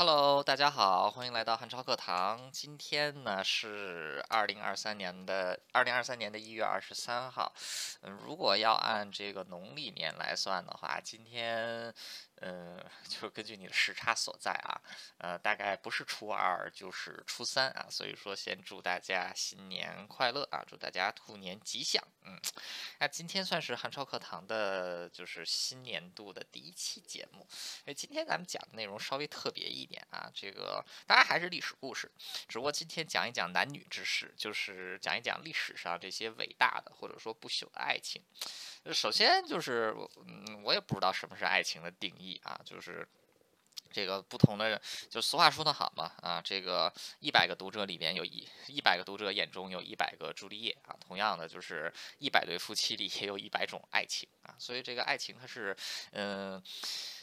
Hello，大家好，欢迎来到汉超课堂。今天呢是二零二三年的二零二三年的一月二十三号。嗯，如果要按这个农历年来算的话，今天。嗯，就根据你的时差所在啊，呃，大概不是初二就是初三啊，所以说先祝大家新年快乐啊，祝大家兔年吉祥。嗯，那今天算是汉超课堂的，就是新年度的第一期节目。哎，今天咱们讲的内容稍微特别一点啊，这个当然还是历史故事，只不过今天讲一讲男女之事，就是讲一讲历史上这些伟大的或者说不朽的爱情。首先就是，嗯，我也不知道什么是爱情的定义啊，就是这个不同的，就俗话说得好嘛，啊，这个一百个读者里面有一一百个读者眼中有一百个朱丽叶啊，同样的就是一百对夫妻里也有一百种爱情啊，所以这个爱情它是，嗯，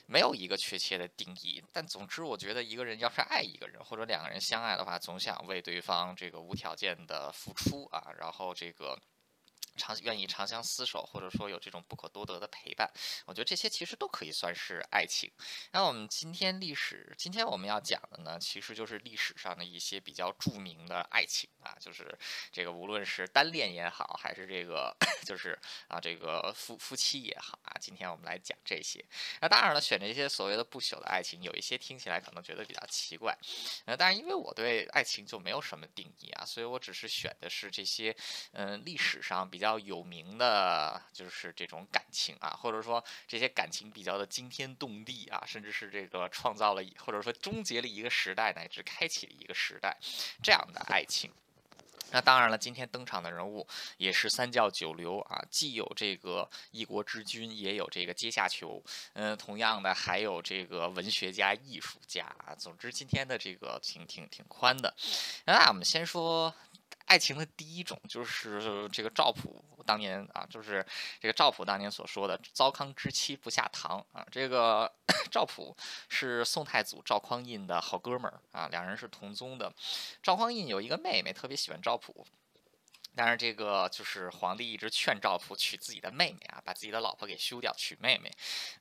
没有一个确切的定义，但总之我觉得一个人要是爱一个人或者两个人相爱的话，总想为对方这个无条件的付出啊，然后这个。长愿意长相厮守，或者说有这种不可多得的陪伴，我觉得这些其实都可以算是爱情。那我们今天历史，今天我们要讲的呢，其实就是历史上的一些比较著名的爱情啊，就是这个无论是单恋也好，还是这个 就是啊这个夫夫妻也好啊，今天我们来讲这些。那当然了，选这些所谓的不朽的爱情，有一些听起来可能觉得比较奇怪，呃，但是因为我对爱情就没有什么定义啊，所以我只是选的是这些嗯历史上比较。比较有名的就是这种感情啊，或者说这些感情比较的惊天动地啊，甚至是这个创造了或者说终结了一个时代，乃至开启了一个时代这样的爱情。那当然了，今天登场的人物也是三教九流啊，既有这个一国之君，也有这个阶下囚，嗯，同样的还有这个文学家、艺术家啊。总之，今天的这个挺挺挺宽的。那我们先说。爱情的第一种就是这个赵普当年啊，就是这个赵普当年所说的“糟糠之妻不下堂”啊。这个 赵普是宋太祖赵匡胤的好哥们儿啊，两人是同宗的。赵匡胤有一个妹妹，特别喜欢赵普。但是这个就是皇帝一直劝赵普娶自己的妹妹啊，把自己的老婆给休掉，娶妹妹。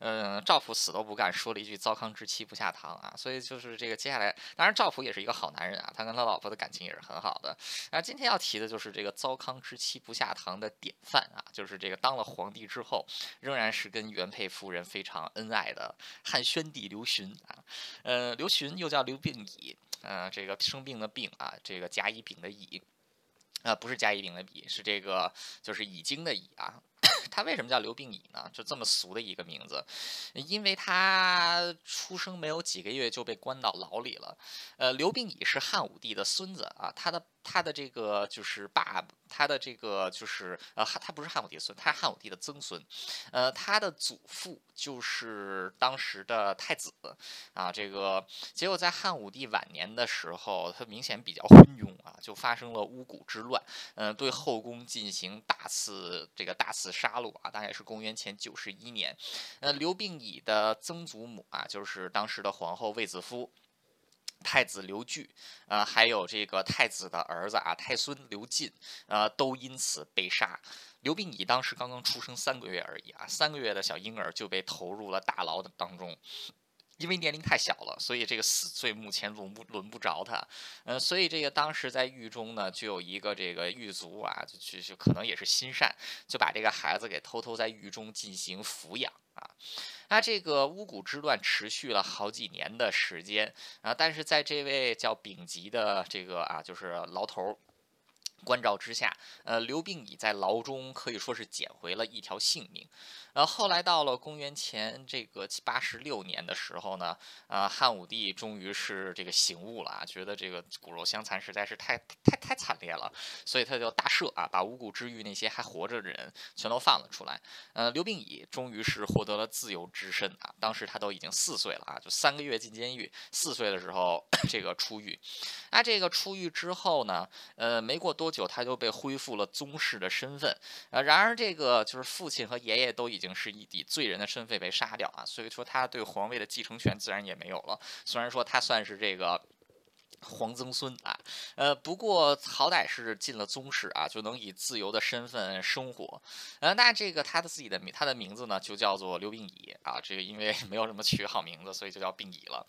嗯，赵普死都不干，说了一句“糟糠之妻不下堂”啊。所以就是这个接下来，当然赵普也是一个好男人啊，他跟他老婆的感情也是很好的。啊，今天要提的就是这个“糟糠之妻不下堂”的典范啊，就是这个当了皇帝之后，仍然是跟原配夫人非常恩爱的汉宣帝刘询啊。呃，刘询又叫刘病已，嗯，这个生病的病啊，这个甲乙丙的乙。啊，不是甲乙丙的丙，是这个，就是已经的已啊。他为什么叫刘病已呢？就这么俗的一个名字，因为他出生没有几个月就被关到牢里了。呃，刘病已是汉武帝的孙子啊，他的。他的这个就是爸，他的这个就是呃汉，他不是汉武帝孙，他是汉武帝的曾孙，呃，他的祖父就是当时的太子啊。这个结果在汉武帝晚年的时候，他明显比较昏庸啊，就发生了巫蛊之乱，嗯，对后宫进行大肆这个大肆杀戮啊，大概是公元前九十一年。呃，刘病已的曾祖母啊，就是当时的皇后卫子夫。太子刘据，啊，还有这个太子的儿子啊，太孙刘进，啊，都因此被杀。刘病已当时刚刚出生三个月而已啊，三个月的小婴儿就被投入了大牢的当中，因为年龄太小了，所以这个死罪目前轮不轮不着他。呃，所以这个当时在狱中呢，就有一个这个狱卒啊，就就就可能也是心善，就把这个孩子给偷偷在狱中进行抚养啊。那这个巫蛊之乱持续了好几年的时间啊，但是在这位叫丙吉的这个啊，就是牢头关照之下，呃，刘病已在牢中可以说是捡回了一条性命。呃，后来到了公元前这个八十六年的时候呢，呃，汉武帝终于是这个醒悟了啊，觉得这个骨肉相残实在是太太太惨烈了，所以他就大赦啊，把无辜之狱那些还活着的人全都放了出来。呃，刘病已终于是获得了自由之身啊，当时他都已经四岁了啊，就三个月进监狱，四岁的时候 这个出狱。那这个出狱之后呢，呃，没过多久久他就被恢复了宗室的身份。呃，然而这个就是父亲和爷爷都已经。是以以罪人的身份被杀掉啊，所以说他对皇位的继承权自然也没有了。虽然说他算是这个皇曾孙啊，呃，不过好歹是进了宗室啊，就能以自由的身份生活。呃，那这个他的自己的名，他的名字呢就叫做刘病已啊。这个因为没有什么取好名字，所以就叫病已了。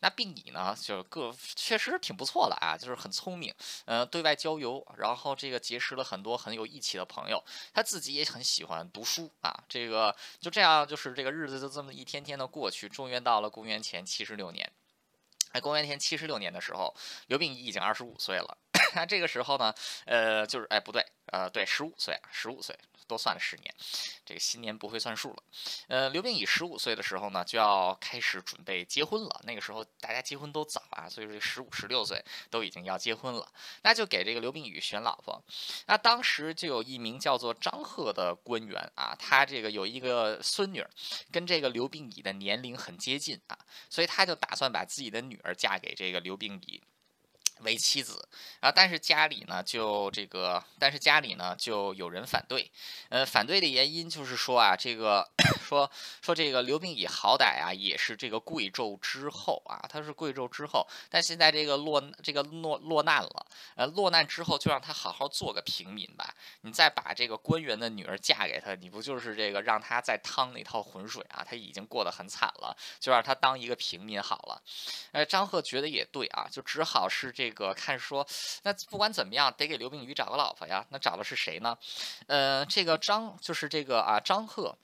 那病已呢，就个确实挺不错的啊，就是很聪明，呃，对外交游，然后这个结识了很多很有义气的朋友。他自己也很喜欢读书啊。这个就这样，就是这个日子就这么一天天的过去，终于到了公元前七十六年。在公元前七十六年的时候，刘病已已经二十五岁了。那这个时候呢，呃，就是哎，不对，呃，对，十五岁啊，十五岁。多算了十年，这个新年不会算数了。呃，刘病已十五岁的时候呢，就要开始准备结婚了。那个时候大家结婚都早啊，所以说十五、十六岁都已经要结婚了。那就给这个刘病已选老婆。那当时就有一名叫做张贺的官员啊，他这个有一个孙女，跟这个刘病已的年龄很接近啊，所以他就打算把自己的女儿嫁给这个刘病已。为妻子啊，但是家里呢就这个，但是家里呢就有人反对，呃，反对的原因就是说啊，这个 说说这个刘病已好歹啊也是这个贵胄之后啊，他是贵胄之后，但现在这个落这个落落难了，呃，落难之后就让他好好做个平民吧，你再把这个官员的女儿嫁给他，你不就是这个让他再趟那套浑水啊？他已经过得很惨了，就让他当一个平民好了。呃，张贺觉得也对啊，就只好是这。这个看说，那不管怎么样，得给刘病已找个老婆呀。那找的是谁呢？呃，这个张就是这个啊，张赫。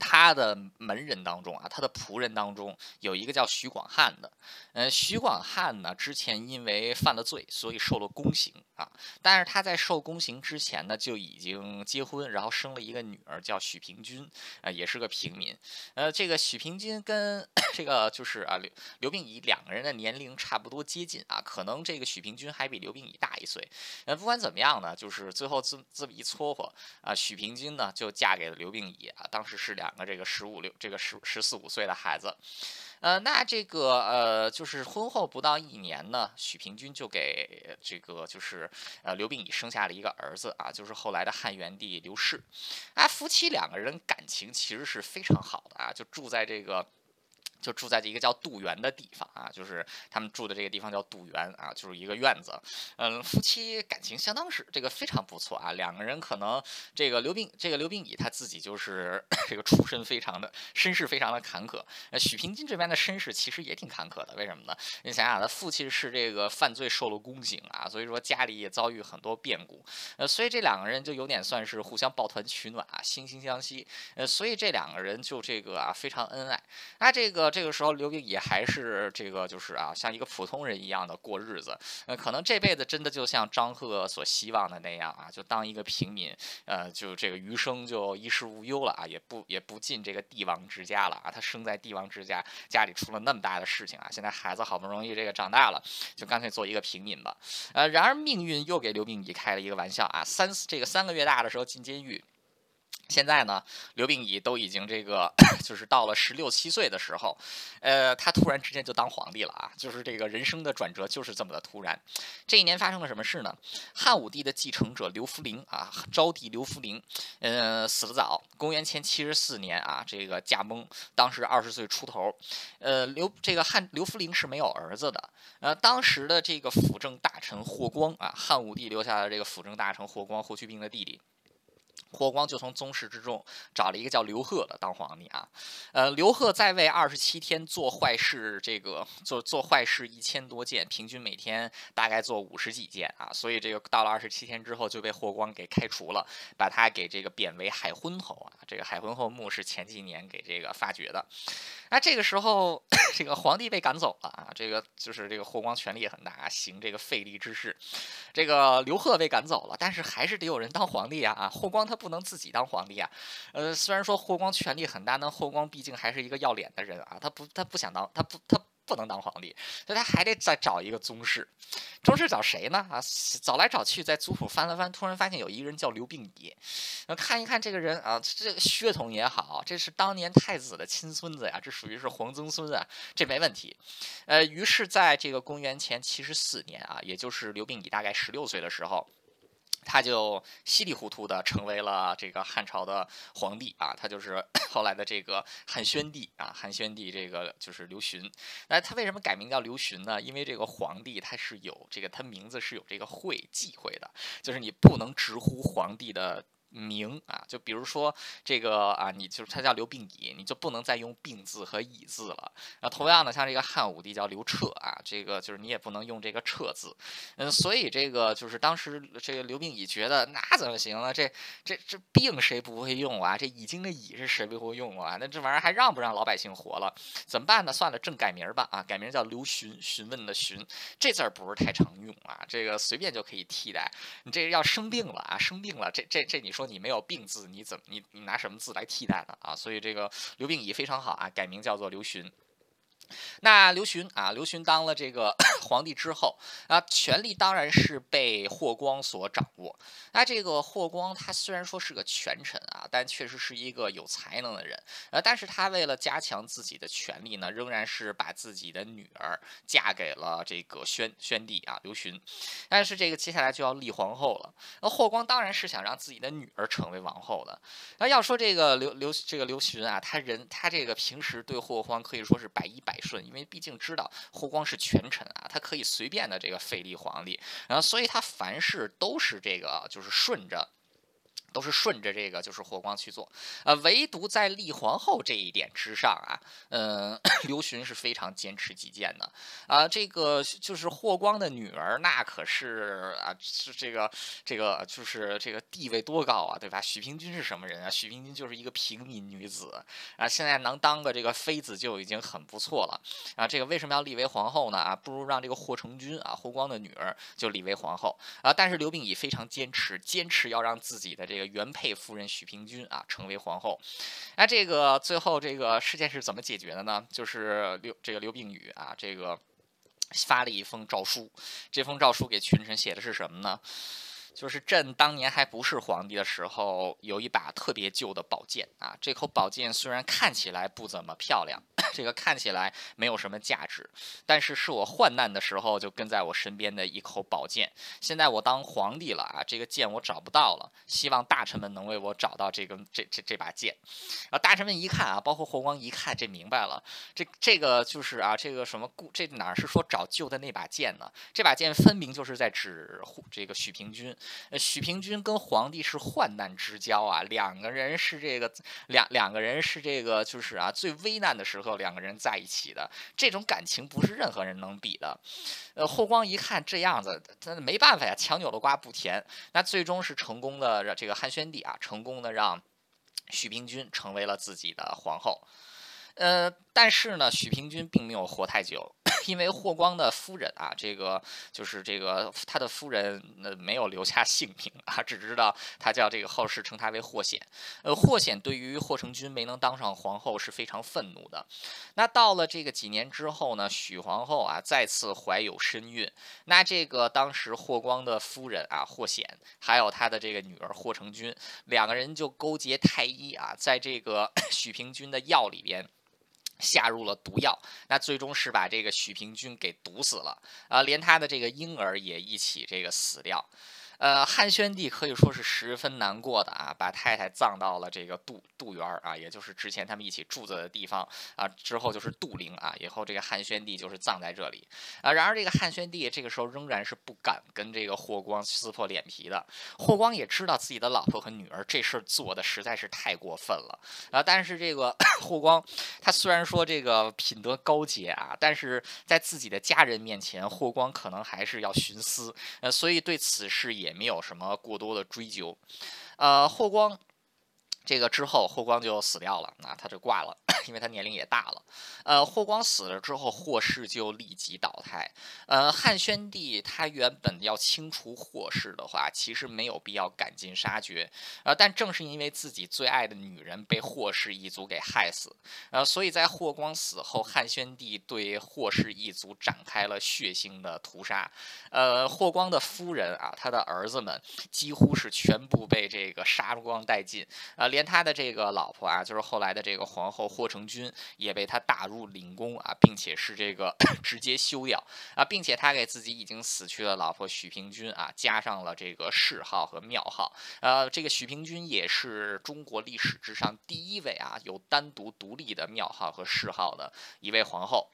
他的门人当中啊，他的仆人当中有一个叫徐广汉的。呃，徐广汉呢，之前因为犯了罪，所以受了宫刑啊。但是他在受宫刑之前呢，就已经结婚，然后生了一个女儿，叫许平君，啊，也是个平民。呃，这个许平君跟 这个就是啊刘刘病已两个人的年龄差不多接近啊，可能这个许平君还比刘病已大一岁。呃，不管怎么样呢，就是最后这这么一撮合啊，许平君呢就嫁给了刘病已啊，当时是两。两个这个十五六这个十十四五岁的孩子，呃，那这个呃，就是婚后不到一年呢，许平君就给这个就是呃刘病已生下了一个儿子啊，就是后来的汉元帝刘氏，啊，夫妻两个人感情其实是非常好的啊，就住在这个。就住在这一个叫杜园的地方啊，就是他们住的这个地方叫杜园啊，就是一个院子。嗯，夫妻感情相当是这个非常不错啊。两个人可能这个刘病这个刘病已他自己就是 这个出身非常的身世非常的坎坷。呃，许平金这边的身世其实也挺坎坷的，为什么呢？你想想，他父亲是这个犯罪受了宫刑啊，所以说家里也遭遇很多变故。呃，所以这两个人就有点算是互相抱团取暖啊，惺惺相惜。呃，所以这两个人就这个啊非常恩爱。那这个。这个时候，刘病已还是这个，就是啊，像一个普通人一样的过日子。呃，可能这辈子真的就像张贺所希望的那样啊，就当一个平民，呃，就这个余生就衣食无忧了啊，也不也不进这个帝王之家了啊。他生在帝王之家，家里出了那么大的事情啊，现在孩子好不容易这个长大了，就干脆做一个平民吧。呃，然而命运又给刘病已开了一个玩笑啊，三这个三个月大的时候进监狱。现在呢，刘病已都已经这个，就是到了十六七岁的时候，呃，他突然之间就当皇帝了啊！就是这个人生的转折就是这么的突然。这一年发生了什么事呢？汉武帝的继承者刘弗陵啊，昭帝刘弗陵，呃，死得早，公元前七十四年啊，这个驾崩，当时二十岁出头。呃，刘这个汉刘弗陵是没有儿子的。呃，当时的这个辅政大臣霍光啊，汉武帝留下的这个辅政大臣霍光，霍去病的弟弟。霍光就从宗室之中找了一个叫刘贺的当皇帝啊，呃，刘贺在位二十七天，做坏事这个做做坏事一千多件，平均每天大概做五十几件啊，所以这个到了二十七天之后就被霍光给开除了，把他给这个贬为海昏侯啊，这个海昏侯墓是前几年给这个发掘的。那这个时候，这个皇帝被赶走了啊，这个就是这个霍光权力也很大，行这个废立之事。这个刘贺被赶走了，但是还是得有人当皇帝啊啊！霍光他不能自己当皇帝啊。呃，虽然说霍光权力很大，但霍光毕竟还是一个要脸的人啊，他不他不想当，他不他。不能当皇帝，所以他还得再找一个宗室。宗室找谁呢？啊，找来找去，在族谱翻了翻，突然发现有一个人叫刘病已。那看一看这个人啊，这个血统也好，这是当年太子的亲孙子呀，这属于是皇曾孙啊，这没问题。呃，于是在这个公元前七十四年啊，也就是刘病已大概十六岁的时候。他就稀里糊涂的成为了这个汉朝的皇帝啊，他就是 后来的这个汉宣帝啊，汉宣帝这个就是刘询。那他为什么改名叫刘询呢？因为这个皇帝他是有这个他名字是有这个讳忌讳的，就是你不能直呼皇帝的。名啊，就比如说这个啊，你就是他叫刘病已，你就不能再用病字和已字了。那，同样的，像这个汉武帝叫刘彻啊，这个就是你也不能用这个彻字。嗯，所以这个就是当时这个刘病已觉得那怎么行啊？这这这病谁不会用啊？这已经的已是谁不会用啊？那这玩意儿还让不让老百姓活了？怎么办呢？算了，正改名吧啊，改名叫刘询，询问的询，这字儿不是太常用啊，这个随便就可以替代。你这要生病了啊，生病了，这这这你说。说你没有病字，你怎么你你拿什么字来替代呢？啊，所以这个刘病已非常好啊，改名叫做刘询。那刘询啊，刘询当了这个 皇帝之后啊，权力当然是被霍光所掌握。那这个霍光他虽然说是个权臣啊，但确实是一个有才能的人。呃，但是他为了加强自己的权力呢，仍然是把自己的女儿嫁给了这个宣宣帝啊，刘询。但是这个接下来就要立皇后了。那霍光当然是想让自己的女儿成为王后的。那要说这个刘刘这个刘询啊，他人他这个平时对霍光可以说是百依百。顺，因为毕竟知道霍光是权臣啊，他可以随便的这个废立皇帝，然后所以他凡事都是这个就是顺着。都是顺着这个，就是霍光去做，呃，唯独在立皇后这一点之上啊，嗯，刘询是非常坚持己见的，啊，这个就是霍光的女儿，那可是啊，是这个这个就是这个地位多高啊，对吧？许平君是什么人啊？许平君就是一个平民女子啊，现在能当个这个妃子就已经很不错了啊。这个为什么要立为皇后呢？啊，不如让这个霍成君啊，霍光的女儿就立为皇后啊。但是刘病已非常坚持，坚持要让自己的这。原配夫人许平君啊，成为皇后。那这个最后这个事件是怎么解决的呢？就是刘这个刘病宇啊，这个发了一封诏书。这封诏书给群臣写的是什么呢？就是朕当年还不是皇帝的时候，有一把特别旧的宝剑啊。这口宝剑虽然看起来不怎么漂亮，这个看起来没有什么价值，但是是我患难的时候就跟在我身边的一口宝剑。现在我当皇帝了啊，这个剑我找不到了，希望大臣们能为我找到这个这这这把剑。然啊，大臣们一看啊，包括霍光一看，这明白了，这这个就是啊，这个什么故这哪是说找旧的那把剑呢？这把剑分明就是在指这个许平君。许平君跟皇帝是患难之交啊，两个人是这个两两个人是这个就是啊最危难的时候两个人在一起的这种感情不是任何人能比的。呃，霍光一看这样子，他没办法呀，强扭的瓜不甜。那最终是成功的让这个汉宣帝啊，成功的让许平君成为了自己的皇后。呃，但是呢，许平君并没有活太久。因为霍光的夫人啊，这个就是这个他的夫人，呃，没有留下姓名啊，只知道他叫这个后世称他为霍显。呃，霍显对于霍成君没能当上皇后是非常愤怒的。那到了这个几年之后呢，许皇后啊再次怀有身孕。那这个当时霍光的夫人啊，霍显，还有他的这个女儿霍成君，两个人就勾结太医啊，在这个 许平君的药里边。下入了毒药，那最终是把这个许平君给毒死了，啊，连他的这个婴儿也一起这个死掉。呃，汉宣帝可以说是十分难过的啊，把太太葬到了这个杜杜园啊，也就是之前他们一起住着的地方啊。之后就是杜陵啊，以后这个汉宣帝就是葬在这里啊。然而这个汉宣帝这个时候仍然是不敢跟这个霍光撕破脸皮的。霍光也知道自己的老婆和女儿这事做的实在是太过分了啊。但是这个 霍光他虽然说这个品德高洁啊，但是在自己的家人面前，霍光可能还是要徇私呃，所以对此事也。也没有什么过多的追究，呃，霍光。这个之后，霍光就死掉了，那他就挂了，因为他年龄也大了。呃，霍光死了之后，霍氏就立即倒台。呃，汉宣帝他原本要清除霍氏的话，其实没有必要赶尽杀绝。呃，但正是因为自己最爱的女人被霍氏一族给害死，呃，所以在霍光死后，汉宣帝对霍氏一族展开了血腥的屠杀。呃，霍光的夫人啊，他的儿子们几乎是全部被这个杀光殆尽啊。连他的这个老婆啊，就是后来的这个皇后霍成君，也被他打入领宫啊，并且是这个 直接休掉啊，并且他给自己已经死去的老婆许平君啊加上了这个谥号和庙号。呃，这个许平君也是中国历史之上第一位啊有单独独立的庙号和谥号的一位皇后。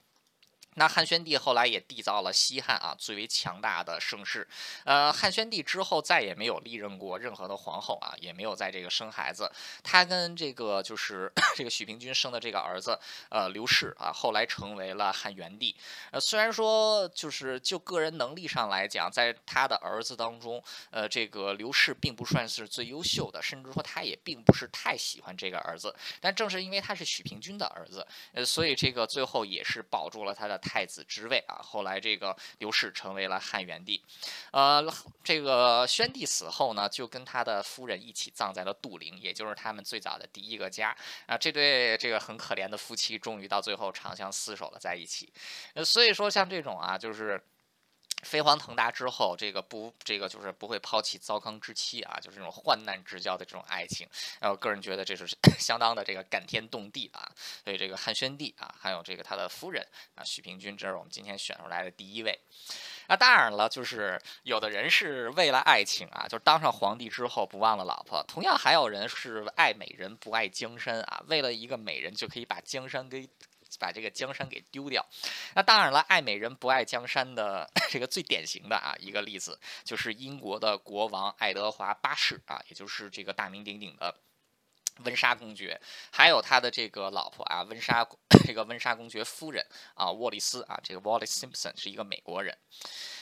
那汉宣帝后来也缔造了西汉啊最为强大的盛世，呃，汉宣帝之后再也没有历任过任何的皇后啊，也没有在这个生孩子。他跟这个就是 这个许平君生的这个儿子，呃，刘氏啊，后来成为了汉元帝。呃，虽然说就是就个人能力上来讲，在他的儿子当中，呃，这个刘氏并不算是最优秀的，甚至说他也并不是太喜欢这个儿子。但正是因为他是许平君的儿子，呃，所以这个最后也是保住了他的。太子之位啊，后来这个刘氏成为了汉元帝，呃，这个宣帝死后呢，就跟他的夫人一起葬在了杜陵，也就是他们最早的第一个家啊。这对这个很可怜的夫妻，终于到最后长相厮守了在一起。呃，所以说像这种啊，就是。飞黄腾达之后，这个不，这个就是不会抛弃糟糠之妻啊，就是这种患难之交的这种爱情。呃，我个人觉得这是 相当的这个感天动地啊。所以这个汉宣帝啊，还有这个他的夫人啊，许平君，这是我们今天选出来的第一位。那当然了，就是有的人是为了爱情啊，就是当上皇帝之后不忘了老婆。同样还有人是爱美人不爱江山啊，为了一个美人就可以把江山给。把这个江山给丢掉，那当然了，爱美人不爱江山的 这个最典型的啊一个例子，就是英国的国王爱德华八世啊，也就是这个大名鼎鼎的温莎公爵，还有他的这个老婆啊，温莎 这个温莎公爵夫人啊，沃利斯啊，这个 Wallis Simpson 是一个美国人。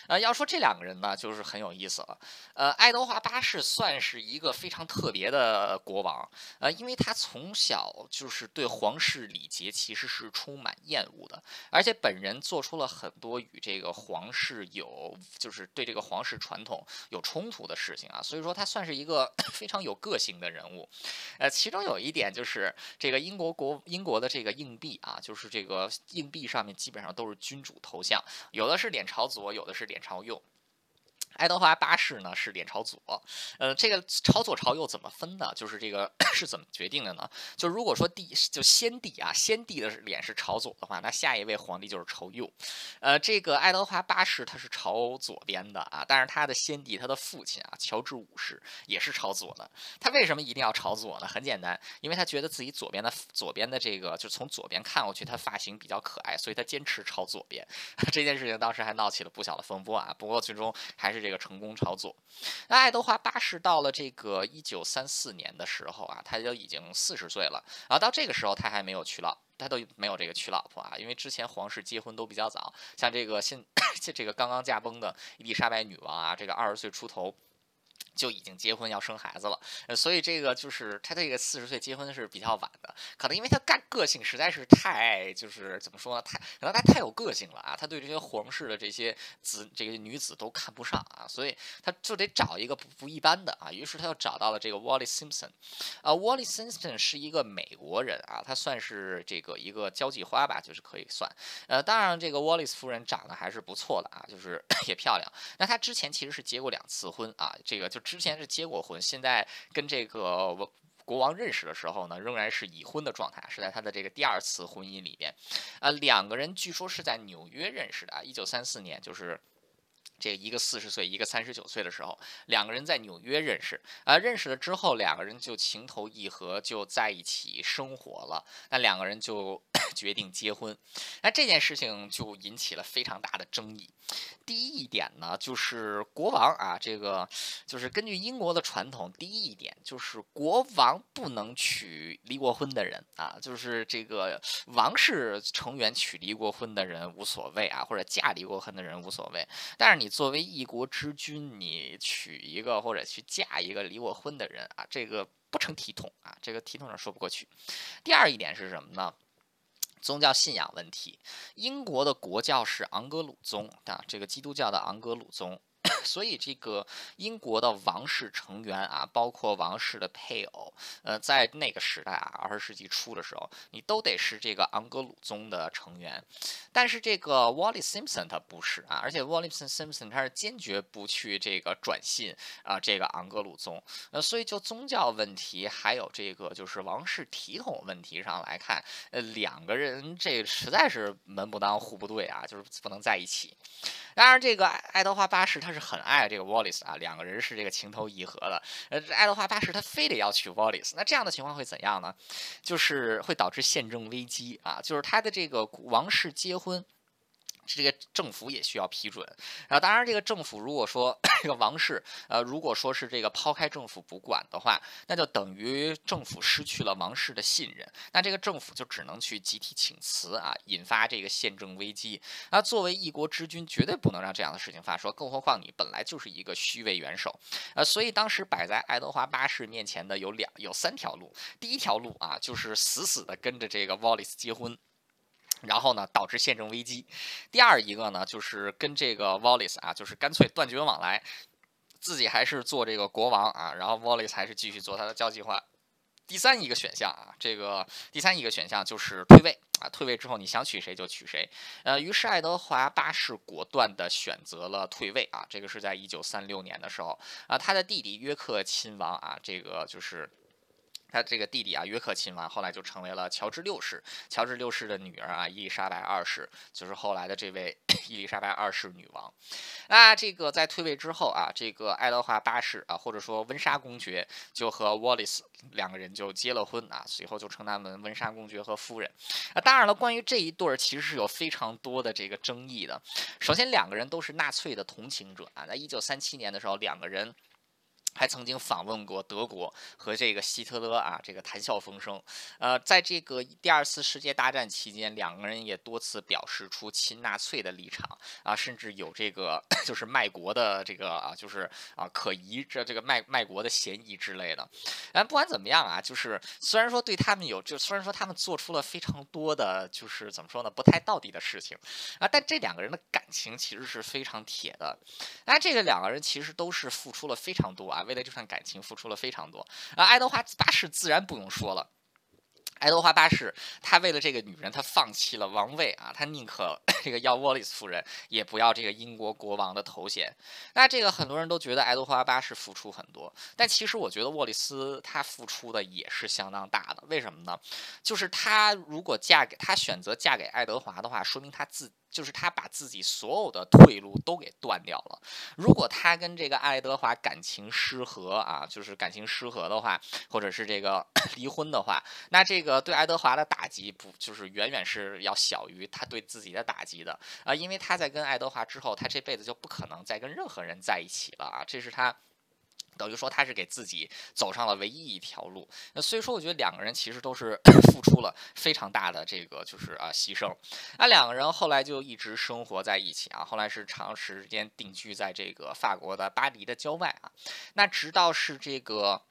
呃，要说这两个人呢，就是很有意思了。呃，爱德华八世算是一个非常特别的国王，呃，因为他从小就是对皇室礼节其实是充满厌恶的，而且本人做出了很多与这个皇室有，就是对这个皇室传统有冲突的事情啊，所以说他算是一个 非常有个性的人物。呃，其中有一点就是这个英国国英国的这个硬币啊，就是这个硬币上面基本上都是君主头像，有的是脸朝左，有的是脸。也朝右。爱德华八世呢是脸朝左，呃，这个朝左朝右怎么分呢？就是这个 是怎么决定的呢？就如果说帝就先帝啊，先帝的脸是朝左的话，那下一位皇帝就是朝右。呃，这个爱德华八世他是朝左边的啊，但是他的先帝他的父亲啊，乔治五世也是朝左的。他为什么一定要朝左呢？很简单，因为他觉得自己左边的左边的这个就从左边看过去，他发型比较可爱，所以他坚持朝左边。这件事情当时还闹起了不小的风波啊，不过最终还是。这个成功炒作，那爱德华八世到了这个一九三四年的时候啊，他就已经四十岁了。然后到这个时候，他还没有娶老，他都没有这个娶老婆啊，因为之前皇室结婚都比较早，像这个现 这个刚刚驾崩的伊丽莎白女王啊，这个二十岁出头。就已经结婚要生孩子了，呃，所以这个就是他这个四十岁结婚是比较晚的，可能因为他干个性实在是太就是怎么说呢，太可能他太有个性了啊，他对这些皇室的这些子这个女子都看不上啊，所以他就得找一个不不一般的啊，于是他又找到了这个 Wallis Simpson，啊，Wallis Simpson 是一个美国人啊，他算是这个一个交际花吧，就是可以算，呃，当然这个 Wallis 夫人长得还是不错的啊，就是 也漂亮，那他之前其实是结过两次婚啊，这个就。之前是结过婚，现在跟这个国王认识的时候呢，仍然是已婚的状态，是在他的这个第二次婚姻里边，呃，两个人据说是在纽约认识的啊，一九三四年，就是这一个四十岁，一个三十九岁的时候，两个人在纽约认识，啊，认识了之后，两个人就情投意合，就在一起生活了，那两个人就决定结婚，那这件事情就引起了非常大的争议。第一点呢，就是国王啊，这个就是根据英国的传统，第一点就是国王不能娶离过婚的人啊，就是这个王室成员娶离过婚的人无所谓啊，或者嫁离过婚的人无所谓，但是你作为一国之君，你娶一个或者去嫁一个离过婚的人啊，这个不成体统啊，这个体统上说不过去。第二一点是什么呢？宗教信仰问题，英国的国教是昂格鲁宗啊，这个基督教的昂格鲁宗。所以这个英国的王室成员啊，包括王室的配偶，呃，在那个时代啊，二十世纪初的时候，你都得是这个昂格鲁宗的成员。但是这个 Wallis Simpson 他不是啊，而且 Wallis Simpson 他是坚决不去这个转信啊这个昂格鲁宗。呃，所以就宗教问题还有这个就是王室体统问题上来看，呃，两个人这实在是门不当户不对啊，就是不能在一起。当然，这个爱德华八世他是很爱这个 Wallace 啊，两个人是这个情投意合的。呃，爱德华八世他非得要娶 Wallace，那这样的情况会怎样呢？就是会导致宪政危机啊，就是他的这个王室结婚。这个政府也需要批准，然后当然这个政府如果说 这个王室，呃，如果说是这个抛开政府不管的话，那就等于政府失去了王室的信任，那这个政府就只能去集体请辞啊，引发这个宪政危机。那作为一国之君，绝对不能让这样的事情发生，更何况你本来就是一个虚位元首，呃，所以当时摆在爱德华八世面前的有两有三条路，第一条路啊，就是死死的跟着这个 Wallis 结婚。然后呢，导致宪政危机。第二一个呢，就是跟这个 Wallace 啊，就是干脆断绝往来，自己还是做这个国王啊，然后 Wallace 还是继续做他的交际花。第三一个选项啊，这个第三一个选项就是退位啊，退位之后你想娶谁就娶谁。呃，于是爱德华八世果断的选择了退位啊，这个是在一九三六年的时候啊，他的弟弟约克亲王啊，这个就是。他这个弟弟啊，约克亲王后来就成为了乔治六世。乔治六世的女儿啊，伊丽莎白二世就是后来的这位 伊丽莎白二世女王。那这个在退位之后啊，这个爱德华八世啊，或者说温莎公爵，就和 Wallis 两个人就结了婚啊，随后就称他们温莎公爵和夫人。啊，当然了，关于这一对儿其实是有非常多的这个争议的。首先，两个人都是纳粹的同情者啊，在一九三七年的时候，两个人。还曾经访问过德国和这个希特勒啊，这个谈笑风生。呃，在这个第二次世界大战期间，两个人也多次表示出亲纳粹的立场啊，甚至有这个 就是卖国的这个啊，就是啊可疑这这个卖卖国的嫌疑之类的。但不管怎么样啊，就是虽然说对他们有，就虽然说他们做出了非常多的就是怎么说呢，不太道底的事情啊，但这两个人的感情其实是非常铁的。那这个两个人其实都是付出了非常多啊。为了这段感情付出了非常多，而爱德华八世自然不用说了。爱德华八世他为了这个女人，他放弃了王位啊，他宁可这个要沃利斯夫人，也不要这个英国国王的头衔。那这个很多人都觉得爱德华八世付出很多，但其实我觉得沃利斯他付出的也是相当大的。为什么呢？就是他如果嫁给他选择嫁给爱德华的话，说明他自。就是他把自己所有的退路都给断掉了。如果他跟这个爱德华感情失和啊，就是感情失和的话，或者是这个 离婚的话，那这个对爱德华的打击不就是远远是要小于他对自己的打击的啊？因为他在跟爱德华之后，他这辈子就不可能再跟任何人在一起了啊！这是他。等于说他是给自己走上了唯一一条路，那所以说我觉得两个人其实都是 付出了非常大的这个就是啊牺牲，那两个人后来就一直生活在一起啊，后来是长时间定居在这个法国的巴黎的郊外啊，那直到是这个。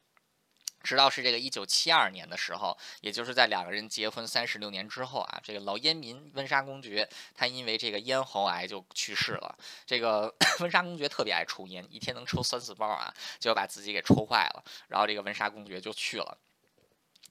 直到是这个一九七二年的时候，也就是在两个人结婚三十六年之后啊，这个老烟民温莎公爵他因为这个咽喉癌就去世了。这个 温莎公爵特别爱抽烟，一天能抽三四包啊，就把自己给抽坏了。然后这个温莎公爵就去了。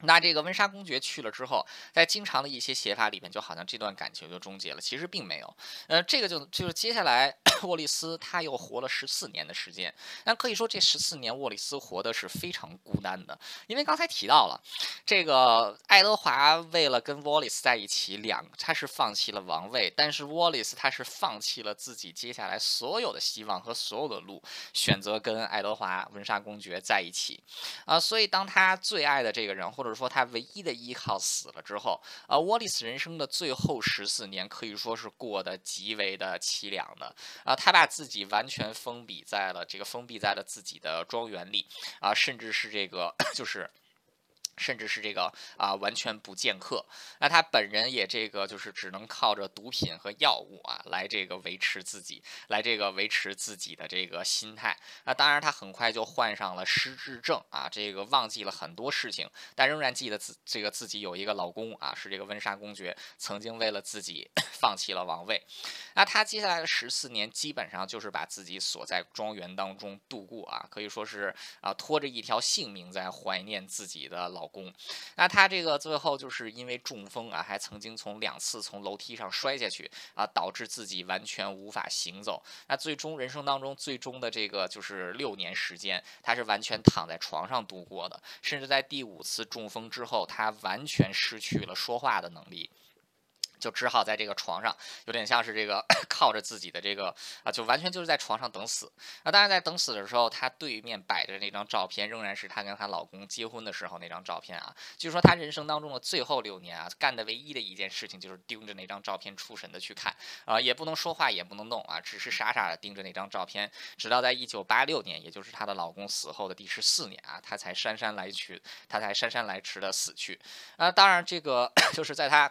那这个温莎公爵去了之后，在经常的一些写法里面，就好像这段感情就终结了。其实并没有，呃，这个就就是接下来沃利斯他又活了十四年的时间。那可以说这十四年沃利斯活的是非常孤单的，因为刚才提到了，这个爱德华为了跟沃利斯在一起，两他是放弃了王位，但是沃利斯他是放弃了自己接下来所有的希望和所有的路，选择跟爱德华温莎公爵在一起。啊，所以当他最爱的这个人或者说他唯一的依靠死了之后，啊，沃利斯人生的最后十四年可以说是过得极为的凄凉的啊，他把自己完全封闭在了这个封闭在了自己的庄园里啊，甚至是这个就是。甚至是这个啊，完全不见客。那他本人也这个就是只能靠着毒品和药物啊，来这个维持自己，来这个维持自己的这个心态。那当然，他很快就患上了失智症啊，这个忘记了很多事情，但仍然记得自这个自己有一个老公啊，是这个温莎公爵，曾经为了自己 放弃了王位。那他接下来的十四年，基本上就是把自己锁在庄园当中度过啊，可以说是啊，拖着一条性命在怀念自己的老。老公，那他这个最后就是因为中风啊，还曾经从两次从楼梯上摔下去啊，导致自己完全无法行走。那最终人生当中最终的这个就是六年时间，他是完全躺在床上度过的，甚至在第五次中风之后，他完全失去了说话的能力。就只好在这个床上，有点像是这个 靠着自己的这个啊，就完全就是在床上等死。那当然，在等死的时候，她对面摆着那张照片，仍然是她跟她老公结婚的时候那张照片啊。据说她人生当中的最后六年啊，干的唯一的一件事情就是盯着那张照片出神的去看啊，也不能说话，也不能动啊，只是傻傻的盯着那张照片。直到在一九八六年，也就是她的老公死后的第十四年啊，她才姗姗来迟，她才姗姗来迟的死去。啊，当然这个 就是在她。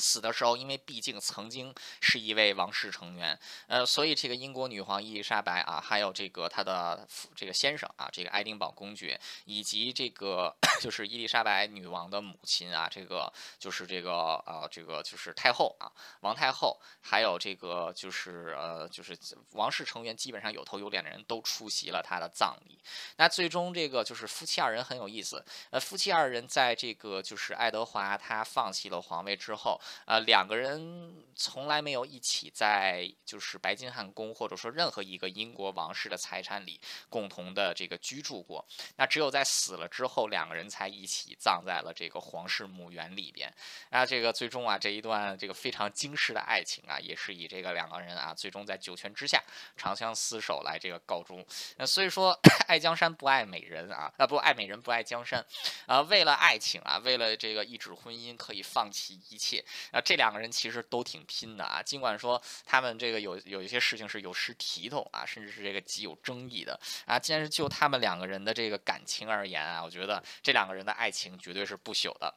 死的时候，因为毕竟曾经是一位王室成员，呃，所以这个英国女皇伊丽莎白啊，还有这个她的这个先生啊，这个爱丁堡公爵，以及这个 就是伊丽莎白女王的母亲啊，这个就是这个呃，这个就是太后啊，王太后，还有这个就是呃，就是王室成员基本上有头有脸的人都出席了她的葬礼。那最终这个就是夫妻二人很有意思，呃，夫妻二人在这个就是爱德华他放弃了皇位之后。呃，两个人从来没有一起在就是白金汉宫或者说任何一个英国王室的财产里共同的这个居住过。那只有在死了之后，两个人才一起葬在了这个皇室墓园里边。那这个最终啊，这一段这个非常惊世的爱情啊，也是以这个两个人啊，最终在九泉之下长相厮守来这个告终。那所以说，爱江山不爱美人啊，啊不爱美人不爱江山啊，为了爱情啊，为了这个一纸婚姻可以放弃一切。啊，这两个人其实都挺拼的啊，尽管说他们这个有有一些事情是有失体统啊，甚至是这个极有争议的啊。既然是就他们两个人的这个感情而言啊，我觉得这两个人的爱情绝对是不朽的。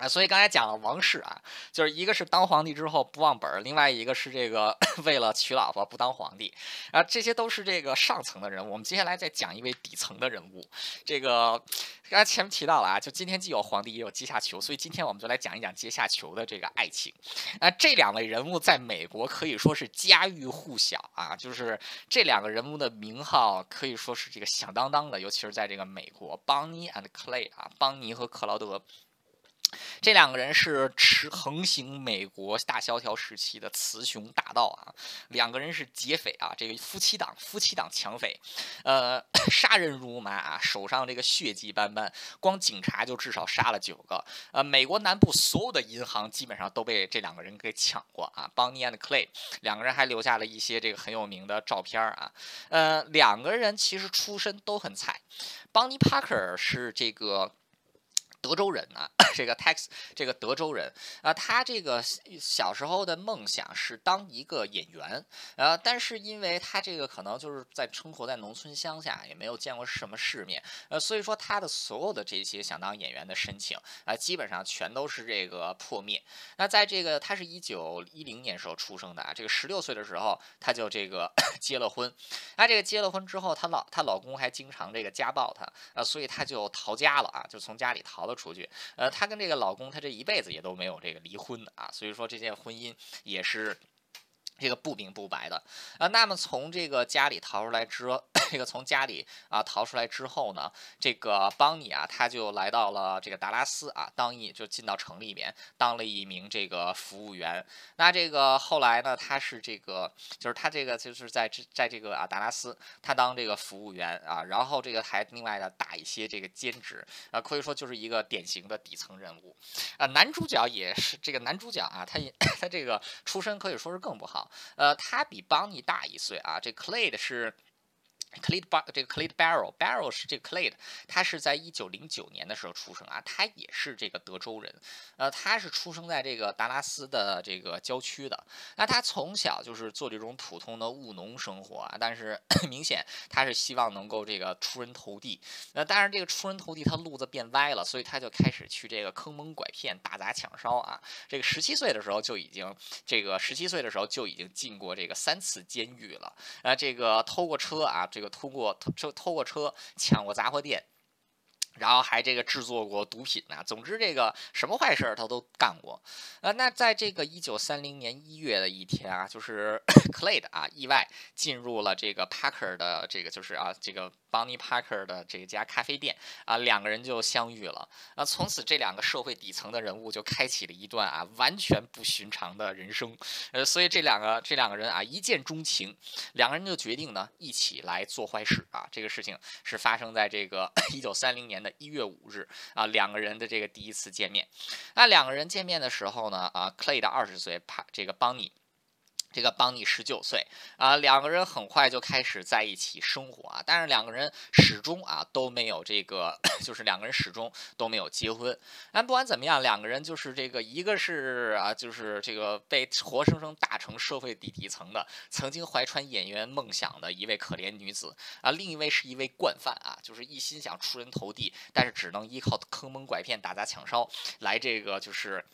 啊，所以刚才讲了王室啊，就是一个是当皇帝之后不忘本儿，另外一个是这个 为了娶老婆不当皇帝啊，这些都是这个上层的人物。我们接下来再讲一位底层的人物，这个刚才前面提到了啊，就今天既有皇帝也有阶下囚，所以今天我们就来讲一讲阶下囚的这个爱情。啊，这两位人物在美国可以说是家喻户晓啊，就是这两个人物的名号可以说是这个响当当的，尤其是在这个美国，邦尼 and Clay 啊，邦尼和克劳德。这两个人是持横行美国大萧条时期的雌雄大盗啊，两个人是劫匪啊，这个夫妻档，夫妻档抢匪，呃，杀人如麻啊，手上这个血迹斑斑，光警察就至少杀了九个，呃，美国南部所有的银行基本上都被这两个人给抢过啊，Bonnie and Clay，两个人还留下了一些这个很有名的照片啊，呃，两个人其实出身都很菜，Bonnie Parker 是这个。德州人啊，这个 Tex 这个德州人啊，他这个小时候的梦想是当一个演员，呃，但是因为他这个可能就是在生活在农村乡下，也没有见过什么世面，呃，所以说他的所有的这些想当演员的申请啊，基本上全都是这个破灭。那在这个他是一九一零年时候出生的啊，这个十六岁的时候他就这个 结了婚，他这个结了婚之后，他老她老公还经常这个家暴她，呃，所以他就逃家了啊，就从家里逃了。出去，呃，她跟这个老公，她这一辈子也都没有这个离婚啊，所以说这件婚姻也是。这个不明不白的啊，那么从这个家里逃出来之，这个从家里啊逃出来之后呢，这个邦尼啊，他就来到了这个达拉斯啊，当一就进到城里面当了一名这个服务员。那这个后来呢，他是这个就是他这个就是在在这个啊达拉斯，他当这个服务员啊，然后这个还另外的打一些这个兼职啊，可以说就是一个典型的底层人物啊。男主角也是这个男主角啊，他也 他这个出身可以说是更不好。呃，他比邦尼大一岁啊，这 Clay 的是。Clyde Bar 这个 Clyde Barrow，Barrow 是这个 Clyde，他是在一九零九年的时候出生啊，他也是这个德州人，呃，他是出生在这个达拉斯的这个郊区的。那他从小就是做这种普通的务农生活啊，但是 明显他是希望能够这个出人头地。那当然这个出人头地，他路子变歪了，所以他就开始去这个坑蒙拐骗、打砸抢烧啊。这个十七岁的时候就已经这个十七岁的时候就已经进过这个三次监狱了。啊，这个偷过车啊，这个通过车偷过车，抢过杂货店。然后还这个制作过毒品呢，总之这个什么坏事他都干过。呃，那在这个一九三零年一月的一天啊，就是 Clay 的啊意外进入了这个 Parker 的这个就是啊这个 Bonnie Parker 的这家咖啡店啊，两个人就相遇了。啊，从此这两个社会底层的人物就开启了一段啊完全不寻常的人生。呃，所以这两个这两个人啊一见钟情，两个人就决定呢一起来做坏事啊。这个事情是发生在这个 一九三零年的。一月五日啊，两个人的这个第一次见面。那两个人见面的时候呢，啊，Clay 的二十岁，帕这个邦尼。这个邦尼十九岁啊，两个人很快就开始在一起生活啊，但是两个人始终啊都没有这个，就是两个人始终都没有结婚。但不管怎么样，两个人就是这个，一个是啊，就是这个被活生生打成社会底底层的，曾经怀揣演员梦想的一位可怜女子啊，另一位是一位惯犯啊，就是一心想出人头地，但是只能依靠坑蒙拐骗、打砸抢烧来这个就是。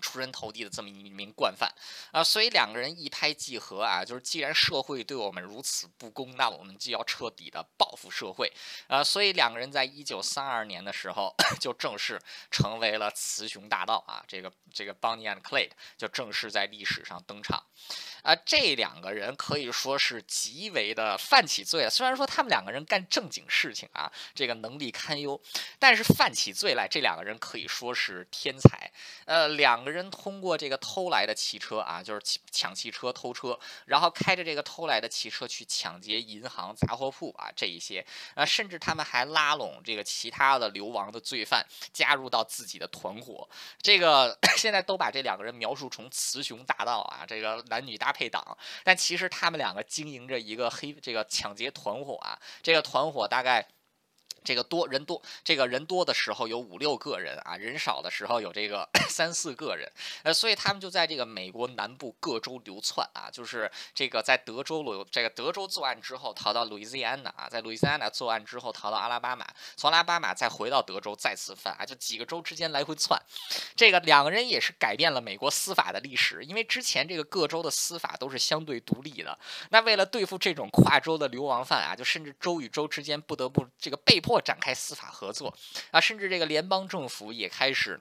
出人头地的这么一名惯犯。啊，所以两个人一拍即合啊，就是既然社会对我们如此不公，那我们就要彻底的报复社会。啊，所以两个人在一九三二年的时候 就正式成为了雌雄大盗啊，这个这个 Bonnie and Clyde 就正式在历史上登场。啊，这两个人可以说是极为的犯起罪，虽然说他们两个人干正经事情啊，这个能力堪忧，但是犯起罪来，这两个人可以说是天才，呃两个。人通过这个偷来的汽车啊，就是抢汽车、偷车，然后开着这个偷来的汽车去抢劫银行、杂货铺啊，这一些啊，甚至他们还拉拢这个其他的流亡的罪犯加入到自己的团伙。这个 现在都把这两个人描述成雌雄大盗啊，这个男女搭配配党，但其实他们两个经营着一个黑这个抢劫团伙啊，这个团伙大概。这个多人多，这个人多的时候有五六个人啊，人少的时候有这个 三四个人，呃，所以他们就在这个美国南部各州流窜啊，就是这个在德州流，这个德州作案之后逃到路易斯安那啊，在路易斯安那作案之后逃到阿拉巴马，从阿拉巴马再回到德州再次犯啊，就几个州之间来回窜，这个两个人也是改变了美国司法的历史，因为之前这个各州的司法都是相对独立的，那为了对付这种跨州的流亡犯啊，就甚至州与州之间不得不这个被迫。或展开司法合作啊，甚至这个联邦政府也开始。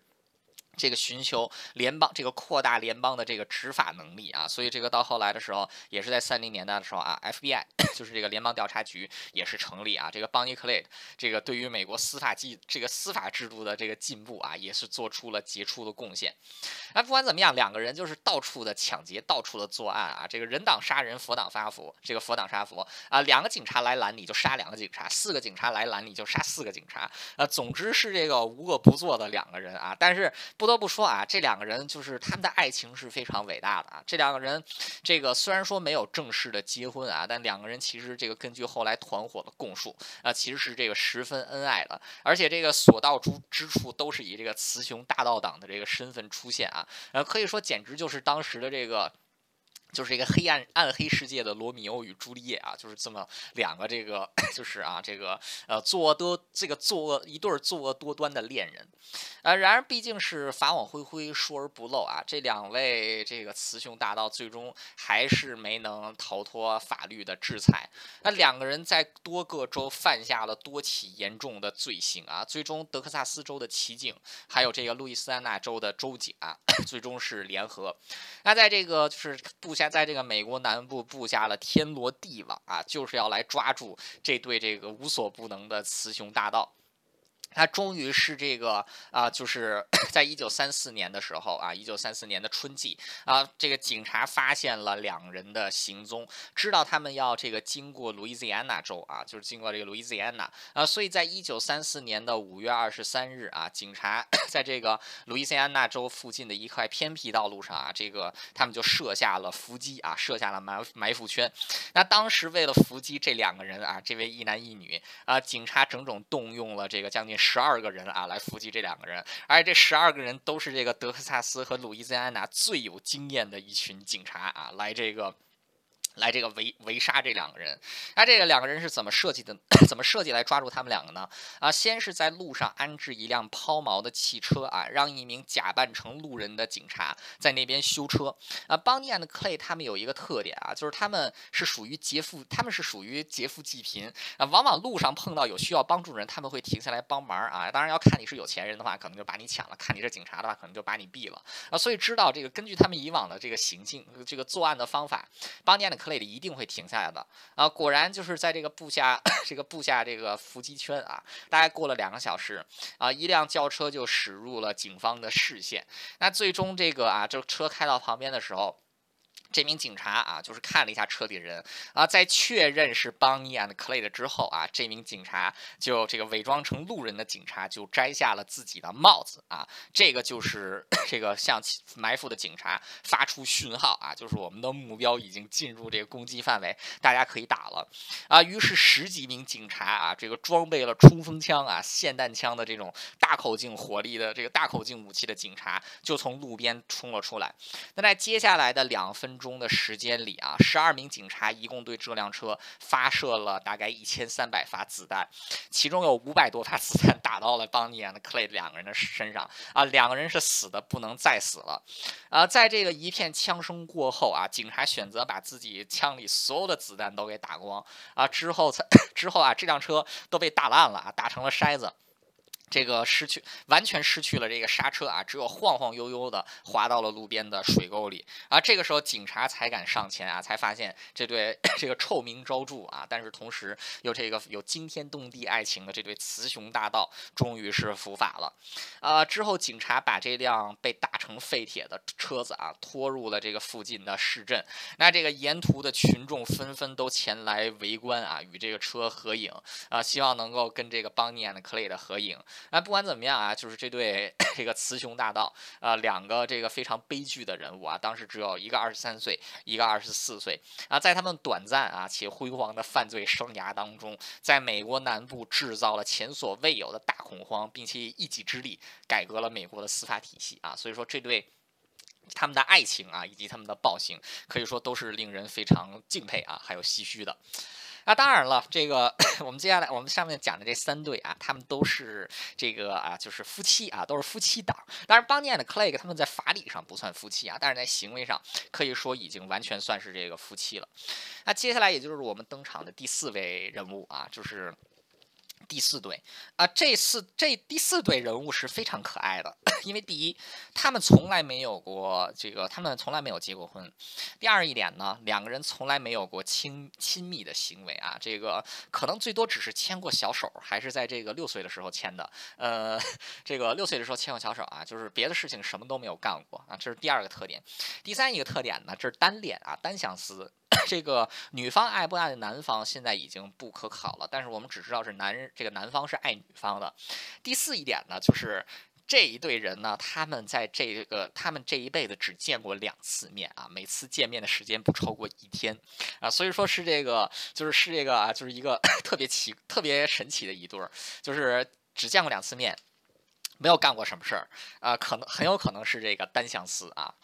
这个寻求联邦这个扩大联邦的这个执法能力啊，所以这个到后来的时候，也是在三零年代的时候啊，FBI 就是这个联邦调查局也是成立啊。这个邦尼克雷这个对于美国司法技这个司法制度的这个进步啊，也是做出了杰出的贡献。哎，不管怎么样，两个人就是到处的抢劫，到处的作案啊。这个人挡杀人，佛挡杀佛，这个佛挡杀佛啊。两个警察来拦你就杀两个警察，四个警察来拦你就杀四个警察啊。总之是这个无恶不作的两个人啊。但是不。不得不说啊，这两个人就是他们的爱情是非常伟大的啊。这两个人，这个虽然说没有正式的结婚啊，但两个人其实这个根据后来团伙的供述啊，其实是这个十分恩爱的，而且这个所到之之处都是以这个雌雄大盗党的这个身份出现啊，呃，可以说简直就是当时的这个。就是一个黑暗暗黑世界的罗密欧与朱丽叶啊，就是这么两个这个 就是啊这个呃作恶多这个作恶一对作恶多端的恋人，呃然而毕竟是法网恢恢疏而不漏啊，这两位这个雌雄大盗最终还是没能逃脱法律的制裁。那两个人在多个州犯下了多起严重的罪行啊，最终德克萨斯州的骑警还有这个路易斯安那州的州警啊，最终是联合。那在这个就是不。现在这个美国南部布下了天罗地网啊，就是要来抓住这对这个无所不能的雌雄大盗。他终于是这个啊，就是 在一九三四年的时候啊，一九三四年的春季啊，这个警察发现了两人的行踪，知道他们要这个经过路易斯安那州啊，就是经过这个路易斯安那啊，所以在一九三四年的五月二十三日啊，警察 在这个路易斯安那州附近的一块偏僻道路上啊，这个他们就设下了伏击啊，设下了埋埋伏圈。那当时为了伏击这两个人啊，这位一男一女啊，警察整整动用了这个将近。十二个人啊，来伏击这两个人，而且这十二个人都是这个德克萨斯和路易斯安那最有经验的一群警察啊，来这个。来这个围围杀这两个人，那这个两个人是怎么设计的？怎么设计来抓住他们两个呢？啊，先是在路上安置一辆抛锚的汽车啊，让一名假扮成路人的警察在那边修车。啊，邦尼安的 Clay 他们有一个特点啊，就是他们是属于劫富，他们是属于劫富济贫啊。往往路上碰到有需要帮助人，他们会停下来帮忙啊。当然要看你是有钱人的话，可能就把你抢了；看你是警察的话，可能就把你毙了啊。所以知道这个，根据他们以往的这个行径，这个作案的方法，邦尼安一定会停下来的啊！果然就是在这个布下 这个布下这个伏击圈啊，大概过了两个小时啊，一辆轿车就驶入了警方的视线。那最终这个啊，这车开到旁边的时候。这名警察啊，就是看了一下车里人啊，在确认是邦尼 and Clay 之后啊，这名警察就这个伪装成路人的警察就摘下了自己的帽子啊，这个就是 这个向埋伏的警察发出讯号啊，就是我们的目标已经进入这个攻击范围，大家可以打了啊。于是十几名警察啊，这个装备了冲锋枪啊、霰弹枪的这种大口径火力的这个大口径武器的警察就从路边冲了出来。那在接下来的两分。钟的时间里啊，十二名警察一共对这辆车发射了大概一千三百发子弹，其中有五百多发子弹打到了邦尼和 Clay 两个人的身上。啊，两个人是死的不能再死了。啊，在这个一片枪声过后啊，警察选择把自己枪里所有的子弹都给打光。啊，之后才 之后啊，这辆车都被打烂了啊，打成了筛子。这个失去完全失去了这个刹车啊，只有晃晃悠悠的滑到了路边的水沟里啊。这个时候警察才敢上前啊，才发现这对 这个臭名昭著啊，但是同时又这个有惊天动地爱情的这对雌雄大盗终于是伏法了啊。之后警察把这辆被打成废铁的车子啊拖入了这个附近的市镇。那这个沿途的群众纷纷都前来围观啊，与这个车合影啊，希望能够跟这个邦尼 and Clay 的合影。那不管怎么样啊，就是这对 这个雌雄大盗啊，两个这个非常悲剧的人物啊，当时只有一个二十三岁，一个二十四岁啊，在他们短暂啊且辉煌的犯罪生涯当中，在美国南部制造了前所未有的大恐慌，并且一己之力改革了美国的司法体系啊，所以说这对他们的爱情啊，以及他们的暴行，可以说都是令人非常敬佩啊，还有唏嘘的。那当然了，这个 我们接下来我们上面讲的这三对啊，他们都是这个啊，就是夫妻啊，都是夫妻档。当然，邦尼 and Clay 他们在法理上不算夫妻啊，但是在行为上可以说已经完全算是这个夫妻了。那接下来也就是我们登场的第四位人物啊，就是。第四对啊，这四这第四对人物是非常可爱的，因为第一，他们从来没有过这个，他们从来没有结过婚。第二一点呢，两个人从来没有过亲亲密的行为啊，这个可能最多只是牵过小手，还是在这个六岁的时候牵的。呃，这个六岁的时候牵过小手啊，就是别的事情什么都没有干过啊，这是第二个特点。第三一个特点呢，这是单恋啊，单相思。这个女方爱不爱男方，现在已经不可考了。但是我们只知道是男人，这个男方是爱女方的。第四一点呢，就是这一对人呢，他们在这个他们这一辈子只见过两次面啊，每次见面的时间不超过一天啊，所以说是这个就是是这个啊，就是一个 特别奇特别神奇的一对儿，就是只见过两次面，没有干过什么事儿啊，可能很有可能是这个单相思啊。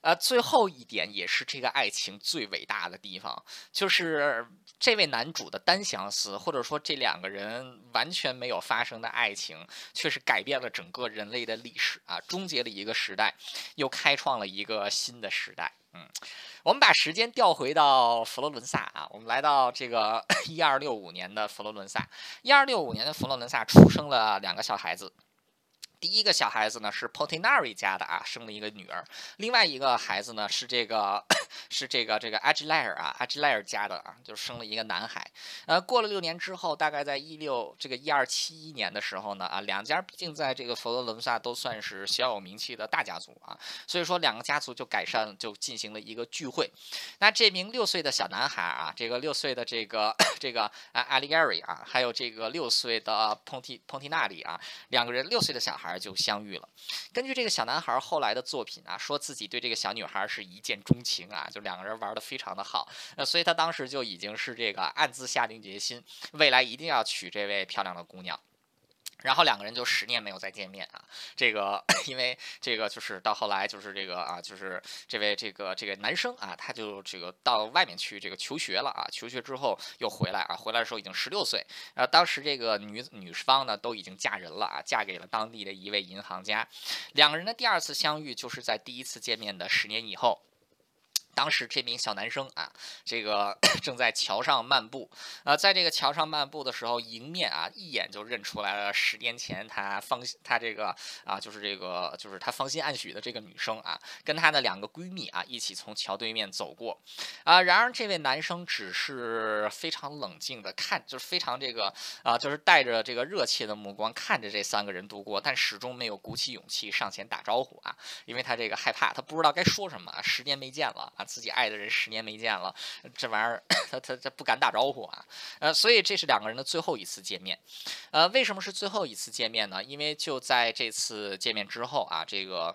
呃，最后一点也是这个爱情最伟大的地方，就是这位男主的单相思，或者说这两个人完全没有发生的爱情，却是改变了整个人类的历史啊，终结了一个时代，又开创了一个新的时代。嗯，我们把时间调回到佛罗伦萨啊，我们来到这个一二六五年的佛罗伦萨，一二六五年的佛罗伦萨出生了两个小孩子。第一个小孩子呢是 Ponti Nari 家的啊，生了一个女儿。另外一个孩子呢是这个 是这个这个 Aguilera 啊，Aguilera 家的啊，就生了一个男孩。呃，过了六年之后，大概在一六这个一二七一年的时候呢啊，两家毕竟在这个佛罗伦萨都算是小有名气的大家族啊，所以说两个家族就改善就进行了一个聚会。那这名六岁的小男孩啊，这个六岁的这个 这个啊 Aguilera 啊，还有这个六岁的 Ponti Pontinari 啊，两个人六岁的小孩。而就相遇了。根据这个小男孩后来的作品啊，说自己对这个小女孩是一见钟情啊，就两个人玩的非常的好。那所以他当时就已经是这个暗自下定决心，未来一定要娶这位漂亮的姑娘。然后两个人就十年没有再见面啊，这个 因为这个就是到后来就是这个啊，就是这位这个这个男生啊，他就这个到外面去这个求学了啊，求学之后又回来啊，回来的时候已经十六岁，呃，当时这个女女方呢都已经嫁人了啊，嫁给了当地的一位银行家，两个人的第二次相遇就是在第一次见面的十年以后。当时这名小男生啊，这个 正在桥上漫步，呃，在这个桥上漫步的时候，迎面啊，一眼就认出来了十年前他芳他这个啊，就是这个就是他芳心暗许的这个女生啊，跟她的两个闺蜜啊，一起从桥对面走过，啊，然而这位男生只是非常冷静的看，就是非常这个啊，就是带着这个热切的目光看着这三个人度过，但始终没有鼓起勇气上前打招呼啊，因为他这个害怕，他不知道该说什么，十年没见了啊。自己爱的人十年没见了，这玩意儿 他他他不敢打招呼啊，呃，所以这是两个人的最后一次见面，呃，为什么是最后一次见面呢？因为就在这次见面之后啊，这个。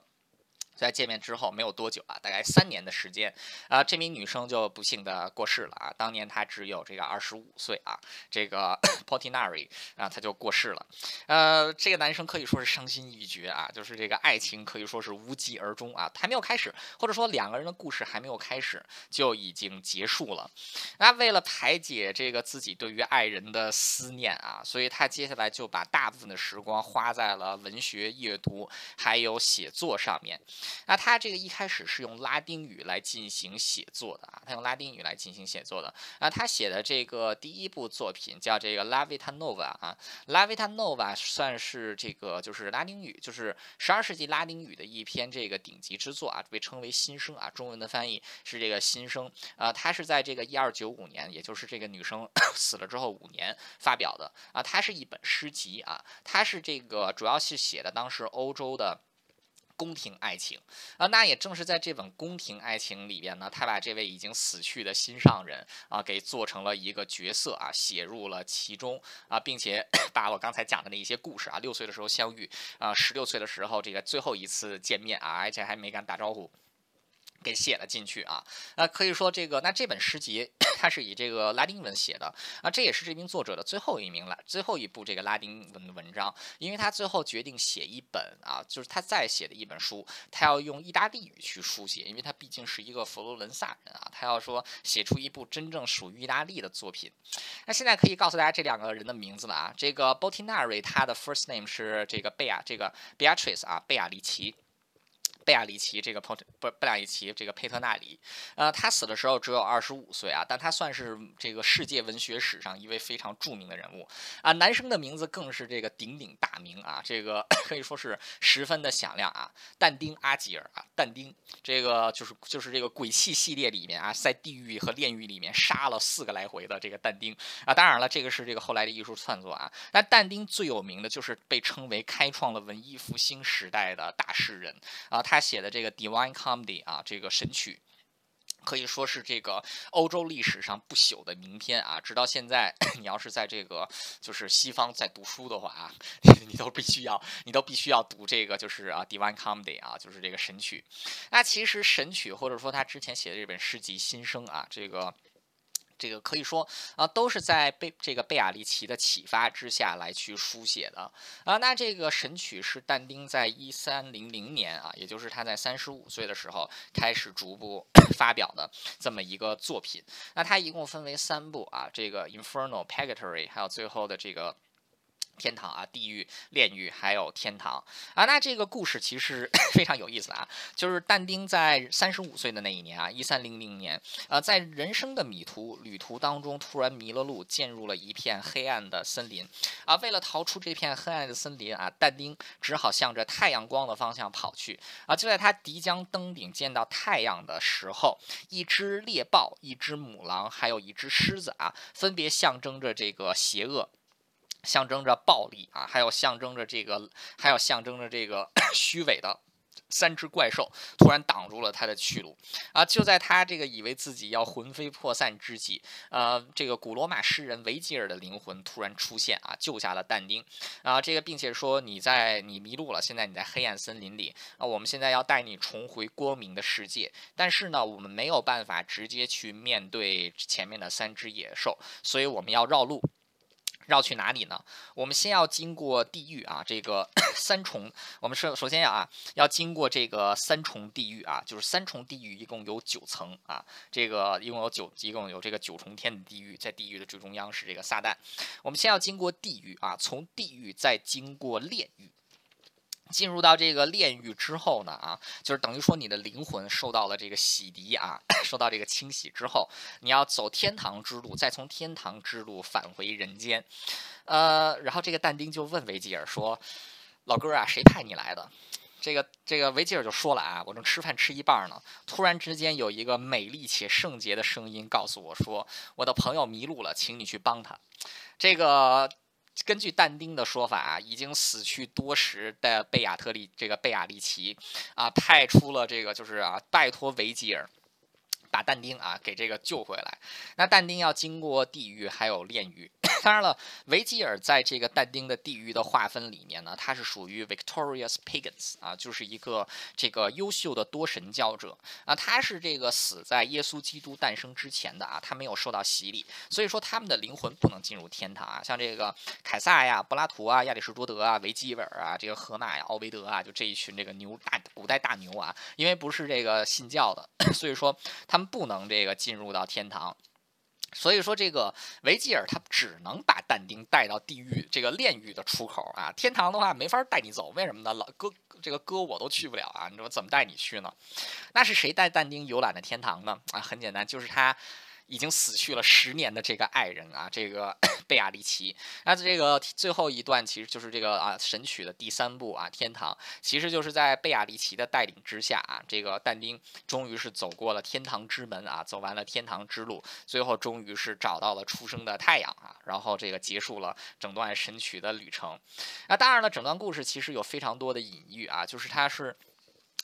在见面之后没有多久啊，大概三年的时间，啊，这名女生就不幸的过世了啊。当年她只有这个二十五岁啊，这个 Portinari 啊，她就过世了。呃，这个男生可以说是伤心欲绝啊，就是这个爱情可以说是无疾而终啊，还没有开始，或者说两个人的故事还没有开始就已经结束了。那为了排解这个自己对于爱人的思念啊，所以他接下来就把大部分的时光花在了文学阅读还有写作上面。那他这个一开始是用拉丁语来进行写作的啊，他用拉丁语来进行写作的啊。他写的这个第一部作品叫这个《La Vita Nova》啊，《La Vita Nova》算是这个就是拉丁语，就是十二世纪拉丁语的一篇这个顶级之作啊，被称为新生啊，中文的翻译是这个新生啊。他是在这个一二九五年，也就是这个女生 死了之后五年发表的啊。它是一本诗集啊，它是这个主要是写的当时欧洲的。宫廷爱情啊，那也正是在这本宫廷爱情里边呢，他把这位已经死去的心上人啊，给做成了一个角色啊，写入了其中啊，并且 把我刚才讲的那一些故事啊，六岁的时候相遇啊，十六岁的时候这个最后一次见面啊，而且还没敢打招呼。给写了进去啊，那可以说这个，那这本诗集它是以这个拉丁文写的啊，这也是这名作者的最后一名拉最后一部这个拉丁文的文章，因为他最后决定写一本啊，就是他再写的一本书，他要用意大利语去书写，因为他毕竟是一个佛罗伦萨人啊，他要说写出一部真正属于意大利的作品。那现在可以告诉大家这两个人的名字了啊，这个 Botinari 他的 first name 是这个贝亚这个 Beatrice 啊，贝亚里奇。贝亚里奇这个佩不贝亚里奇这个佩特纳里，呃，他死的时候只有二十五岁啊，但他算是这个世界文学史上一位非常著名的人物啊。男生的名字更是这个鼎鼎大名啊，这个 可以说是十分的响亮啊。但丁阿吉尔啊，但丁这个就是就是这个鬼泣系列里面啊，在地狱和炼狱里面杀了四个来回的这个但丁啊。当然了，这个是这个后来的艺术创作啊。但但丁最有名的就是被称为开创了文艺复兴时代的大诗人啊。他他写的这个《Divine Comedy》啊，这个神曲可以说是这个欧洲历史上不朽的名篇啊！直到现在，你要是在这个就是西方在读书的话啊，你都必须要，你都必须要读这个就是啊，《Divine Comedy》啊，就是这个神曲。那其实神曲或者说他之前写的这本诗集《新生》啊，这个。这个可以说啊，都是在贝这个贝亚利奇的启发之下来去书写的啊。那这个神曲是但丁在一三零零年啊，也就是他在三十五岁的时候开始逐步 发表的这么一个作品。那它一共分为三部啊，这个 Inferno、Purgatory，还有最后的这个。天堂啊，地狱、炼狱，还有天堂啊。那这个故事其实 非常有意思啊，就是但丁在三十五岁的那一年啊，一三零零年，呃，在人生的迷途旅途当中，突然迷了路，进入了一片黑暗的森林啊。为了逃出这片黑暗的森林啊，但丁只好向着太阳光的方向跑去啊。就在他即将登顶见到太阳的时候，一只猎豹、一只母狼，还有一只狮子啊，分别象征着这个邪恶。象征着暴力啊，还有象征着这个，还有象征着这个 虚伪的三只怪兽，突然挡住了他的去路啊！就在他这个以为自己要魂飞魄散之际，呃，这个古罗马诗人维吉尔的灵魂突然出现啊，救下了但丁啊！这个并且说你在你迷路了，现在你在黑暗森林里啊，我们现在要带你重回光明的世界，但是呢，我们没有办法直接去面对前面的三只野兽，所以我们要绕路。绕去哪里呢？我们先要经过地狱啊，这个 三重。我们首首先要啊，要经过这个三重地狱啊，就是三重地狱一共有九层啊，这个一共有九，一共有这个九重天的地狱，在地狱的最中央是这个撒旦。我们先要经过地狱啊，从地狱再经过炼狱。进入到这个炼狱之后呢，啊，就是等于说你的灵魂受到了这个洗涤啊，受到这个清洗之后，你要走天堂之路，再从天堂之路返回人间，呃，然后这个但丁就问维吉尔说：“老哥啊，谁派你来的？”这个这个维吉尔就说了啊：“我正吃饭吃一半呢，突然之间有一个美丽且圣洁的声音告诉我说，我的朋友迷路了，请你去帮他。”这个。根据但丁的说法啊，已经死去多时的贝亚特利这个贝亚利奇啊，派出了这个就是啊，拜托维吉尔。把但丁啊给这个救回来，那但丁要经过地狱还有炼狱。当然了，维吉尔在这个但丁的地狱的划分里面呢，他是属于 victorious pagans 啊，就是一个这个优秀的多神教者啊。他是这个死在耶稣基督诞生之前的啊，他没有受到洗礼，所以说他们的灵魂不能进入天堂啊。像这个凯撒呀、柏拉图啊、亚里士多德啊、维吉尔啊、这个荷马呀、奥维德啊，就这一群这个牛大古代大牛啊，因为不是这个信教的，所以说他们。不能这个进入到天堂，所以说这个维吉尔他只能把但丁带到地狱这个炼狱的出口啊，天堂的话没法带你走，为什么呢？老哥这个哥我都去不了啊，你说怎么带你去呢？那是谁带但丁游览的天堂呢？啊，很简单，就是他。已经死去了十年的这个爱人啊，这个 贝亚利奇。那这个最后一段其实就是这个啊神曲的第三部啊，天堂，其实就是在贝亚利奇的带领之下啊，这个但丁终于是走过了天堂之门啊，走完了天堂之路，最后终于是找到了出生的太阳啊，然后这个结束了整段神曲的旅程。那当然了，整段故事其实有非常多的隐喻啊，就是它是。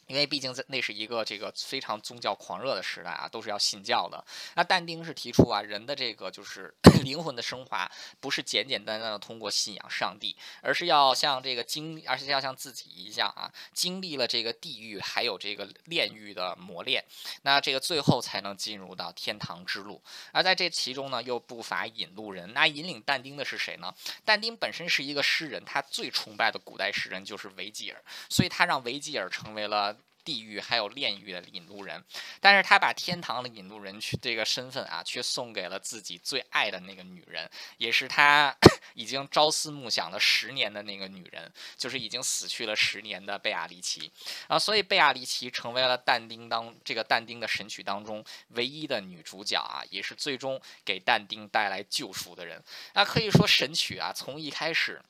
因为毕竟在那是一个这个非常宗教狂热的时代啊，都是要信教的。那但丁是提出啊，人的这个就是 灵魂的升华，不是简简单单的通过信仰上帝，而是要像这个经，而且要像自己一样啊，经历了这个地狱还有这个炼狱的磨练，那这个最后才能进入到天堂之路。而在这其中呢，又不乏引路人。那引领但丁的是谁呢？但丁本身是一个诗人，他最崇拜的古代诗人就是维吉尔，所以他让维吉尔成为了。地狱还有炼狱的引路人，但是他把天堂的引路人去这个身份啊，却送给了自己最爱的那个女人，也是他 已经朝思暮想了十年的那个女人，就是已经死去了十年的贝亚利奇啊。所以贝亚利奇成为了但丁当这个但丁的神曲当中唯一的女主角啊，也是最终给但丁带来救赎的人。那可以说神曲啊，从一开始。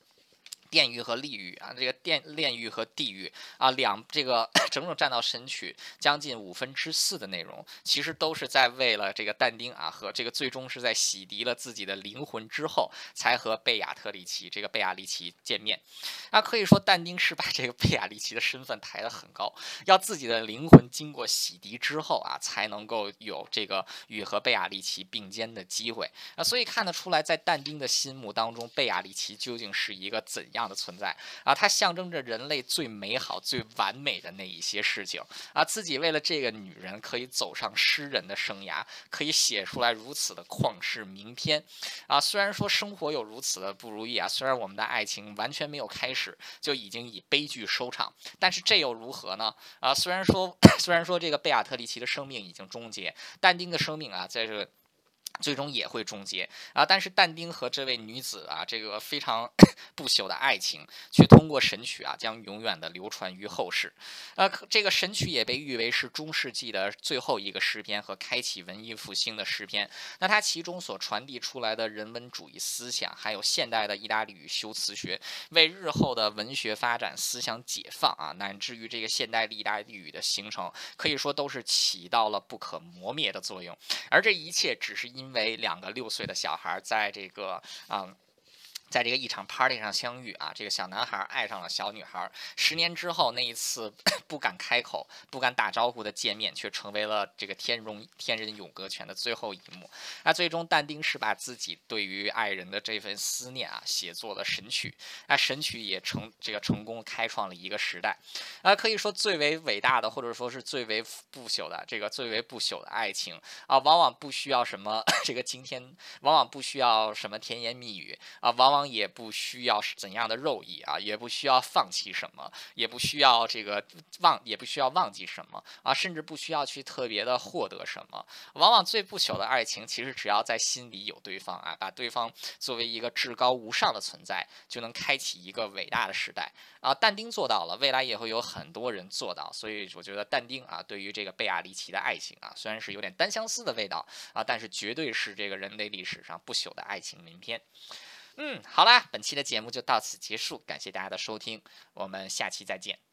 电狱和地狱啊，这个电炼狱和地狱啊，两这个整整占到神曲将近五分之四的内容，其实都是在为了这个但丁啊和这个最终是在洗涤了自己的灵魂之后，才和贝亚特里奇这个贝亚利奇见面。那可以说但丁是把这个贝亚利奇的身份抬得很高，要自己的灵魂经过洗涤之后啊，才能够有这个与和贝亚利奇并肩的机会啊。所以看得出来，在但丁的心目当中，贝亚利奇究竟是一个怎样？样的存在啊，它象征着人类最美好、最完美的那一些事情啊。自己为了这个女人，可以走上诗人的生涯，可以写出来如此的旷世名篇啊。虽然说生活有如此的不如意啊，虽然我们的爱情完全没有开始就已经以悲剧收场，但是这又如何呢？啊，虽然说 虽然说这个贝亚特里奇的生命已经终结，但丁的生命啊，在这个。最终也会终结啊！但是但丁和这位女子啊，这个非常 不朽的爱情，却通过神曲啊，将永远的流传于后世。呃，这个神曲也被誉为是中世纪的最后一个诗篇和开启文艺复兴的诗篇。那它其中所传递出来的人文主义思想，还有现代的意大利语修辞学，为日后的文学发展、思想解放啊，乃至于这个现代意大利语的形成，可以说都是起到了不可磨灭的作用。而这一切只是因。因为两个六岁的小孩在这个啊。在这个一场 party 上相遇啊，这个小男孩爱上了小女孩。十年之后，那一次 不敢开口、不敢打招呼的见面，却成为了这个天荣天人永隔泉的最后一幕。那最终，但丁是把自己对于爱人的这份思念啊，写作了神曲。那神曲也成这个成功开创了一个时代。啊，可以说最为伟大的，或者说是最为不朽的这个最为不朽的爱情啊，往往不需要什么 这个惊天，往往不需要什么甜言蜜语啊，往往。也不需要怎样的肉意啊，也不需要放弃什么，也不需要这个忘，也不需要忘记什么啊，甚至不需要去特别的获得什么。往往最不朽的爱情，其实只要在心里有对方啊，把对方作为一个至高无上的存在，就能开启一个伟大的时代啊。但丁做到了，未来也会有很多人做到。所以我觉得但丁啊，对于这个贝亚里奇的爱情啊，虽然是有点单相思的味道啊，但是绝对是这个人类历史上不朽的爱情名篇。嗯，好啦，本期的节目就到此结束，感谢大家的收听，我们下期再见。